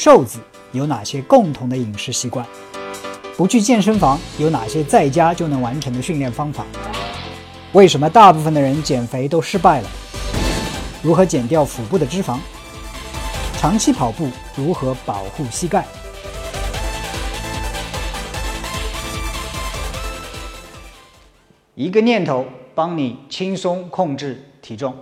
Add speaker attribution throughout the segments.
Speaker 1: 瘦子有哪些共同的饮食习惯？不去健身房有哪些在家就能完成的训练方法？为什么大部分的人减肥都失败了？如何减掉腹部的脂肪？长期跑步如何保护膝盖？一个念头帮你轻松控制体重。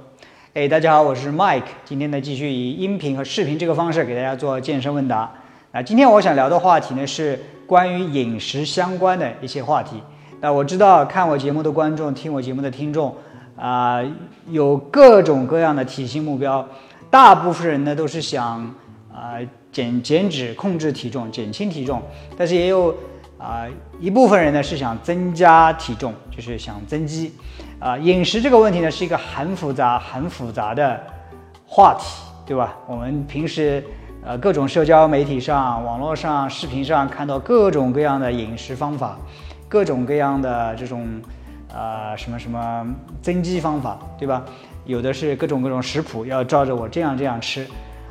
Speaker 1: 哎，大家好，我是 Mike，今天呢继续以音频和视频这个方式给大家做健身问答。那今天我想聊的话题呢是关于饮食相关的一些话题。那我知道看我节目的观众，听我节目的听众啊，有各种各样的体型目标。大部分人呢都是想啊减减脂、控制体重、减轻体重，但是也有啊一部分人呢是想增加体重，就是想增肌。啊，饮食这个问题呢是一个很复杂、很复杂的话题，对吧？我们平时。呃，各种社交媒体上、网络上、视频上看到各种各样的饮食方法，各种各样的这种呃什么什么增肌方法，对吧？有的是各种各种食谱，要照着我这样这样吃。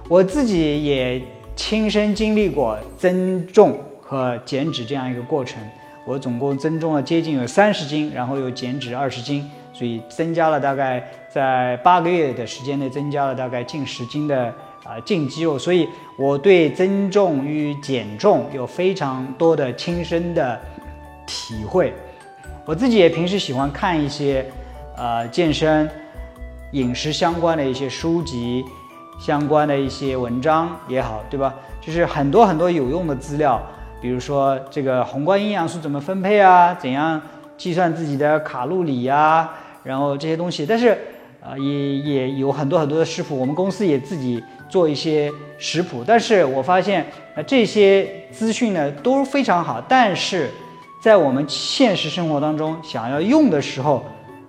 Speaker 1: 我自己也亲身经历过增重和减脂这样一个过程，我总共增重了接近有三十斤，然后又减脂二十斤，所以增加了大概在八个月的时间内增加了大概近十斤的。啊，进肌肉，所以我对增重与减重有非常多的亲身的体会。我自己也平时喜欢看一些呃健身、饮食相关的一些书籍、相关的一些文章也好，对吧？就是很多很多有用的资料，比如说这个宏观营养素怎么分配啊，怎样计算自己的卡路里呀，然后这些东西。但是啊，也也有很多很多的食谱，我们公司也自己。做一些食谱，但是我发现，呃，这些资讯呢都非常好，但是在我们现实生活当中想要用的时候，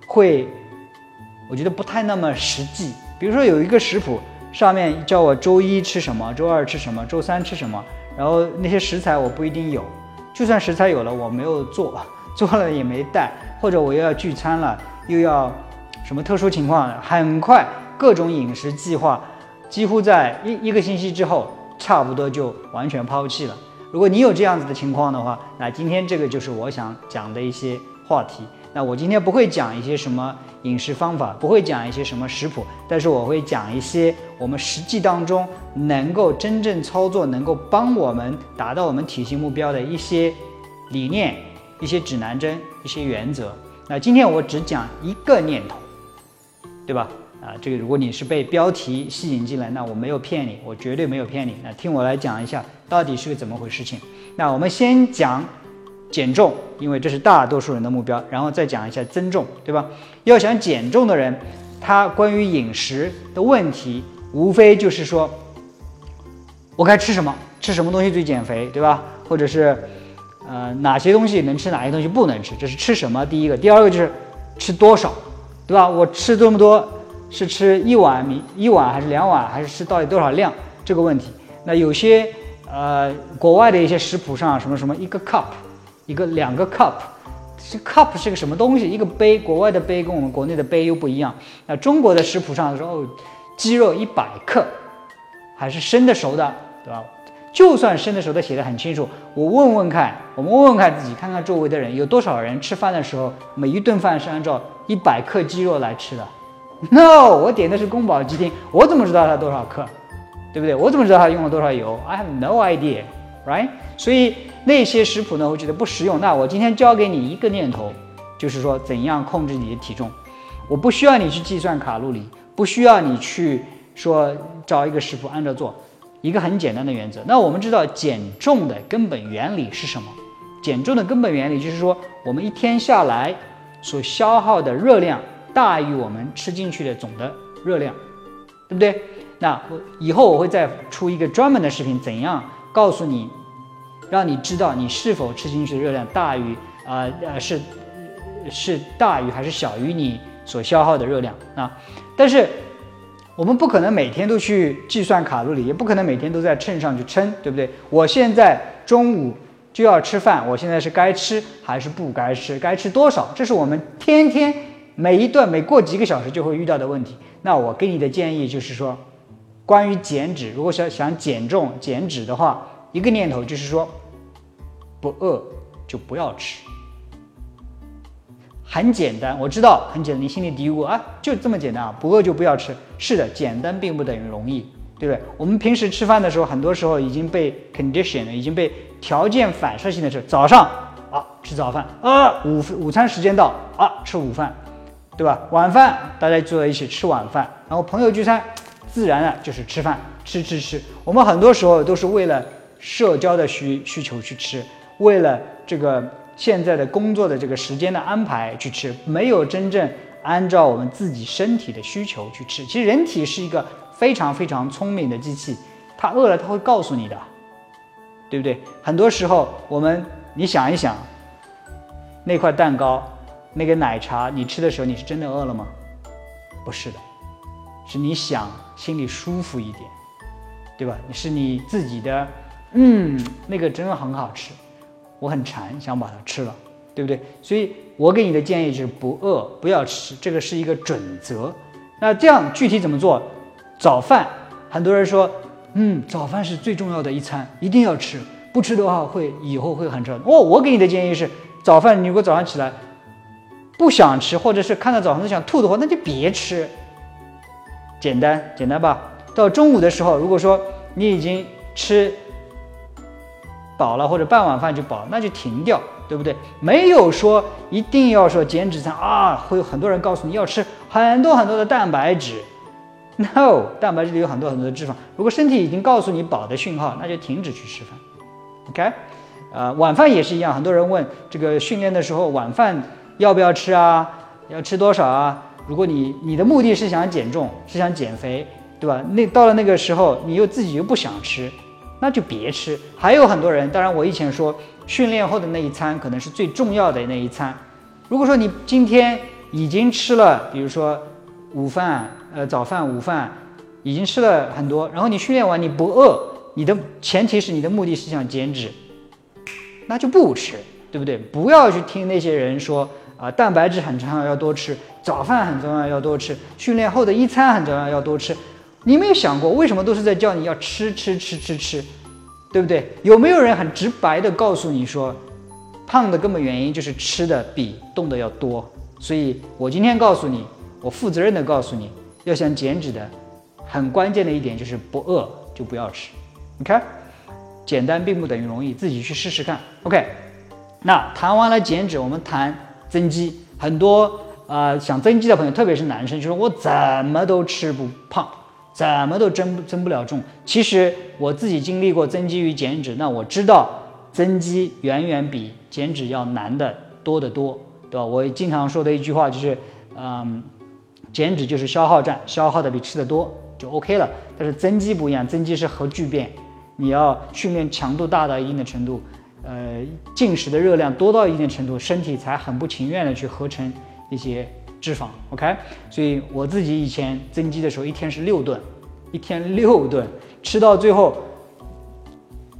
Speaker 1: 会，我觉得不太那么实际。比如说有一个食谱，上面叫我周一吃什么，周二吃什么，周三吃什么，然后那些食材我不一定有，就算食材有了，我没有做，做了也没带，或者我又要聚餐了，又要什么特殊情况，很快各种饮食计划。几乎在一一个星期之后，差不多就完全抛弃了。如果你有这样子的情况的话，那今天这个就是我想讲的一些话题。那我今天不会讲一些什么饮食方法，不会讲一些什么食谱，但是我会讲一些我们实际当中能够真正操作、能够帮我们达到我们体型目标的一些理念、一些指南针、一些原则。那今天我只讲一个念头，对吧？啊，这个如果你是被标题吸引进来，那我没有骗你，我绝对没有骗你。那听我来讲一下，到底是个怎么回事？情。那我们先讲减重，因为这是大多数人的目标，然后再讲一下增重，对吧？要想减重的人，他关于饮食的问题，无非就是说，我该吃什么，吃什么东西最减肥，对吧？或者是，呃，哪些东西能吃，哪些东西不能吃，这是吃什么？第一个，第二个就是吃多少，对吧？我吃这么多。是吃一碗米一碗还是两碗，还是吃到底多少量这个问题？那有些呃国外的一些食谱上什么什么一个 cup，一个两个 cup，这 cup 是个什么东西？一个杯，国外的杯跟我们国内的杯又不一样。那中国的食谱上说哦，鸡肉一百克，还是生的熟的，对吧？就算生的熟的写的很清楚，我问问看，我们问问看自己，看看周围的人有多少人吃饭的时候每一顿饭是按照一百克鸡肉来吃的。No，我点的是宫保鸡丁，我怎么知道它多少克，对不对？我怎么知道它用了多少油？I have no idea，right？所以那些食谱呢，我觉得不实用。那我今天教给你一个念头，就是说怎样控制你的体重。我不需要你去计算卡路里，不需要你去说找一个食谱按照做，一个很简单的原则。那我们知道减重的根本原理是什么？减重的根本原理就是说，我们一天下来所消耗的热量。大于我们吃进去的总的热量，对不对？那我以后我会再出一个专门的视频，怎样告诉你，让你知道你是否吃进去的热量大于啊呃是是大于还是小于你所消耗的热量啊？但是我们不可能每天都去计算卡路里，也不可能每天都在秤上去称，对不对？我现在中午就要吃饭，我现在是该吃还是不该吃？该吃多少？这是我们天天。每一段每过几个小时就会遇到的问题，那我给你的建议就是说，关于减脂，如果想想减重、减脂的话，一个念头就是说，不饿就不要吃。很简单，我知道很简单，你心里嘀咕啊，就这么简单啊，不饿就不要吃。是的，简单并不等于容易，对不对？我们平时吃饭的时候，很多时候已经被 condition 了，已经被条件反射性的是早上啊吃早饭啊，午午餐时间到啊吃午饭，对吧？晚饭大家坐在一起吃晚饭，然后朋友聚餐，自然的就是吃饭，吃吃吃。我们很多时候都是为了社交的需需求去吃，为了这个。现在的工作的这个时间的安排去吃，没有真正按照我们自己身体的需求去吃。其实人体是一个非常非常聪明的机器，它饿了它会告诉你的，对不对？很多时候我们你想一想，那块蛋糕、那个奶茶，你吃的时候你是真的饿了吗？不是的，是你想心里舒服一点，对吧？是你自己的，嗯，那个真的很好吃。我很馋，想把它吃了，对不对？所以我给你的建议就是不饿不要吃，这个是一个准则。那这样具体怎么做？早饭，很多人说，嗯，早饭是最重要的一餐，一定要吃，不吃的话会以后会很差。哦，我给你的建议是，早饭你如果早上起来不想吃，或者是看到早饭都想吐的话，那就别吃。简单简单吧。到中午的时候，如果说你已经吃。饱了或者半碗饭就饱，那就停掉，对不对？没有说一定要说减脂餐啊，会有很多人告诉你要吃很多很多的蛋白质。No，蛋白质里有很多很多的脂肪。如果身体已经告诉你饱的讯号，那就停止去吃饭。OK，呃，晚饭也是一样。很多人问这个训练的时候晚饭要不要吃啊？要吃多少啊？如果你你的目的是想减重，是想减肥，对吧？那到了那个时候，你又自己又不想吃。那就别吃。还有很多人，当然我以前说，训练后的那一餐可能是最重要的那一餐。如果说你今天已经吃了，比如说午饭、呃早饭、午饭，已经吃了很多，然后你训练完你不饿，你的前提是你的目的是想减脂，那就不吃，对不对？不要去听那些人说啊，蛋白质很重要要多吃，早饭很重要要多吃，训练后的一餐很重要要多吃。你没有想过，为什么都是在叫你要吃吃吃吃吃，对不对？有没有人很直白的告诉你说，胖的根本原因就是吃的比动的要多？所以我今天告诉你，我负责任的告诉你，要想减脂的，很关键的一点就是不饿就不要吃。你看，简单并不等于容易，自己去试试看。OK，那谈完了减脂，我们谈增肌。很多啊想增肌的朋友，特别是男生，就说我怎么都吃不胖。怎么都增增不了重。其实我自己经历过增肌与减脂，那我知道增肌远远比减脂要难的多得多，对吧？我经常说的一句话就是，嗯，减脂就是消耗战，消耗的比吃的多就 OK 了。但是增肌不一样，增肌是核聚变，你要训练强度大到一定的程度，呃，进食的热量多到一定程度，身体才很不情愿的去合成一些。脂肪，OK，所以我自己以前增肌的时候，一天是六顿，一天六顿，吃到最后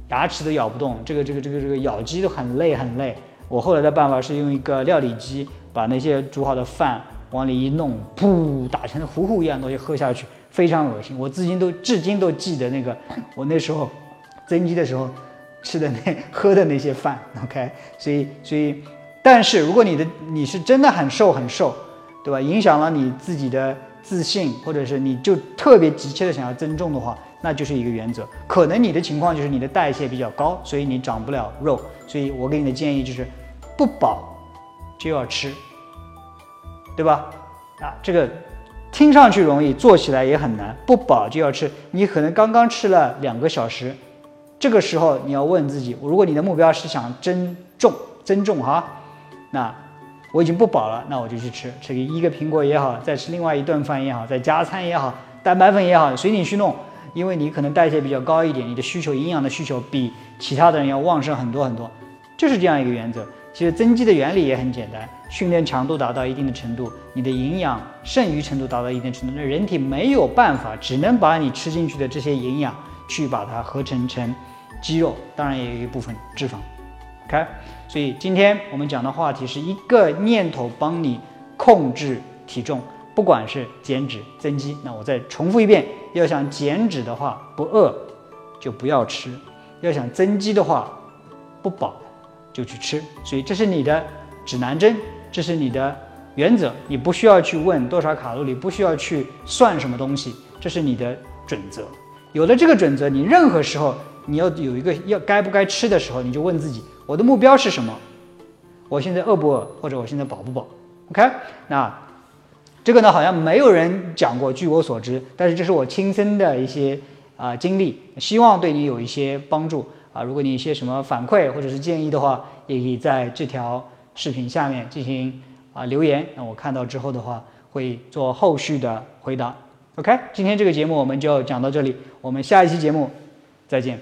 Speaker 1: 牙齿都咬不动，这个这个这个这个咬肌都很累很累。我后来的办法是用一个料理机，把那些煮好的饭往里一弄，噗，打成糊糊一样东西喝下去，非常恶心。我至今都至今都记得那个我那时候增肌的时候吃的那喝的那些饭，OK，所以所以，但是如果你的你是真的很瘦很瘦。对吧？影响了你自己的自信，或者是你就特别急切的想要增重的话，那就是一个原则。可能你的情况就是你的代谢比较高，所以你长不了肉。所以我给你的建议就是，不饱就要吃，对吧？啊，这个听上去容易，做起来也很难。不饱就要吃，你可能刚刚吃了两个小时，这个时候你要问自己：如果你的目标是想增重，增重哈，那。我已经不饱了，那我就去吃，吃一个苹果也好，再吃另外一顿饭也好，再加餐也好，蛋白粉也好，随你去弄。因为你可能代谢比较高一点，你的需求营养的需求比其他的人要旺盛很多很多，就是这样一个原则。其实增肌的原理也很简单，训练强度达到一定的程度，你的营养剩余程度达到一定程度，那人体没有办法，只能把你吃进去的这些营养去把它合成成肌肉，当然也有一部分脂肪。OK。所以今天我们讲的话题是一个念头帮你控制体重，不管是减脂增肌，那我再重复一遍：要想减脂的话，不饿就不要吃；要想增肌的话，不饱就去吃。所以这是你的指南针，这是你的原则。你不需要去问多少卡路里，不需要去算什么东西，这是你的准则。有了这个准则，你任何时候你要有一个要该不该吃的时候，你就问自己：我的目标是什么？我现在饿不饿？或者我现在饱不饱？OK？那。这个呢，好像没有人讲过，据我所知，但是这是我亲身的一些啊经历，希望对你有一些帮助啊。如果你一些什么反馈或者是建议的话，也可以在这条视频下面进行啊留言，那我看到之后的话会做后续的回答。OK，今天这个节目我们就讲到这里，我们下一期节目再见。